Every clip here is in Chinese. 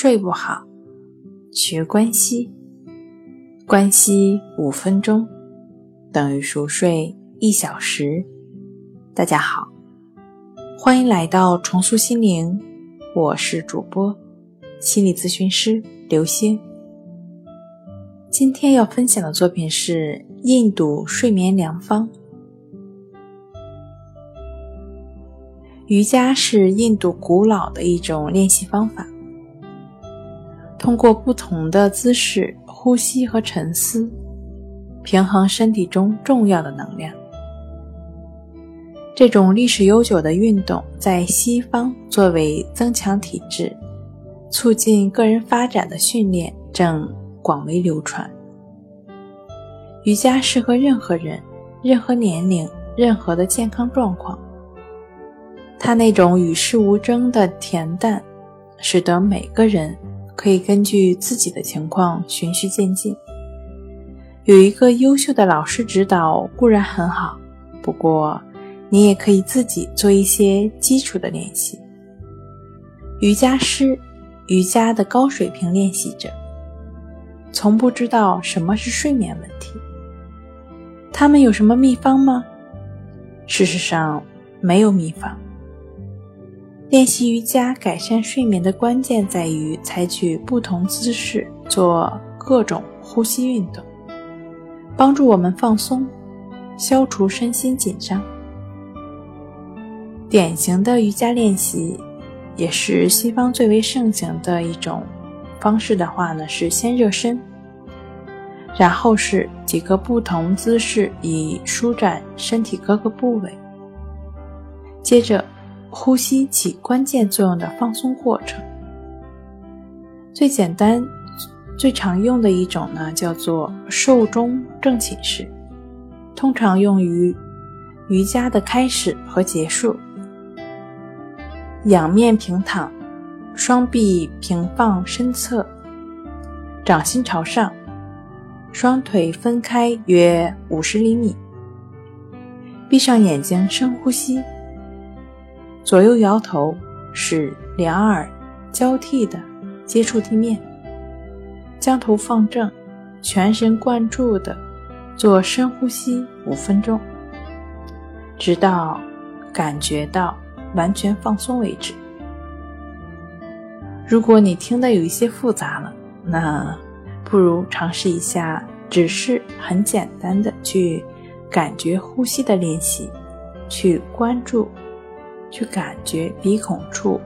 睡不好，学关西，关西五分钟等于熟睡一小时。大家好，欢迎来到重塑心灵，我是主播心理咨询师刘星。今天要分享的作品是印度睡眠良方。瑜伽是印度古老的一种练习方法。通过不同的姿势、呼吸和沉思，平衡身体中重要的能量。这种历史悠久的运动在西方作为增强体质、促进个人发展的训练正广为流传。瑜伽适合任何人、任何年龄、任何的健康状况。它那种与世无争的恬淡，使得每个人。可以根据自己的情况循序渐进。有一个优秀的老师指导固然很好，不过你也可以自己做一些基础的练习。瑜伽师，瑜伽的高水平练习者，从不知道什么是睡眠问题。他们有什么秘方吗？事实上，没有秘方。练习瑜伽改善睡眠的关键在于采取不同姿势做各种呼吸运动，帮助我们放松，消除身心紧张。典型的瑜伽练习，也是西方最为盛行的一种方式的话呢，是先热身，然后是几个不同姿势以舒展身体各个部位，接着。呼吸起关键作用的放松过程，最简单、最常用的一种呢，叫做寿终正寝式，通常用于瑜伽的开始和结束。仰面平躺，双臂平放身侧，掌心朝上，双腿分开约五十厘米，闭上眼睛深呼吸。左右摇头，使两耳交替的接触地面，将头放正，全神贯注的做深呼吸五分钟，直到感觉到完全放松为止。如果你听的有一些复杂了，那不如尝试一下，只是很简单的去感觉呼吸的练习，去关注。去感觉鼻孔处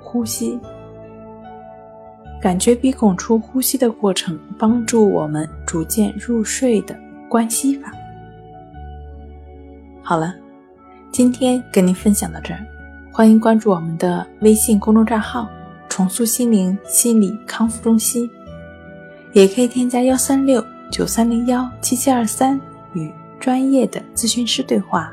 呼吸，感觉鼻孔处呼吸的过程，帮助我们逐渐入睡的关系法。好了，今天跟您分享到这儿，欢迎关注我们的微信公众账号“重塑心灵心理康复中心”，也可以添加幺三六九三零幺七七二三与专业的咨询师对话。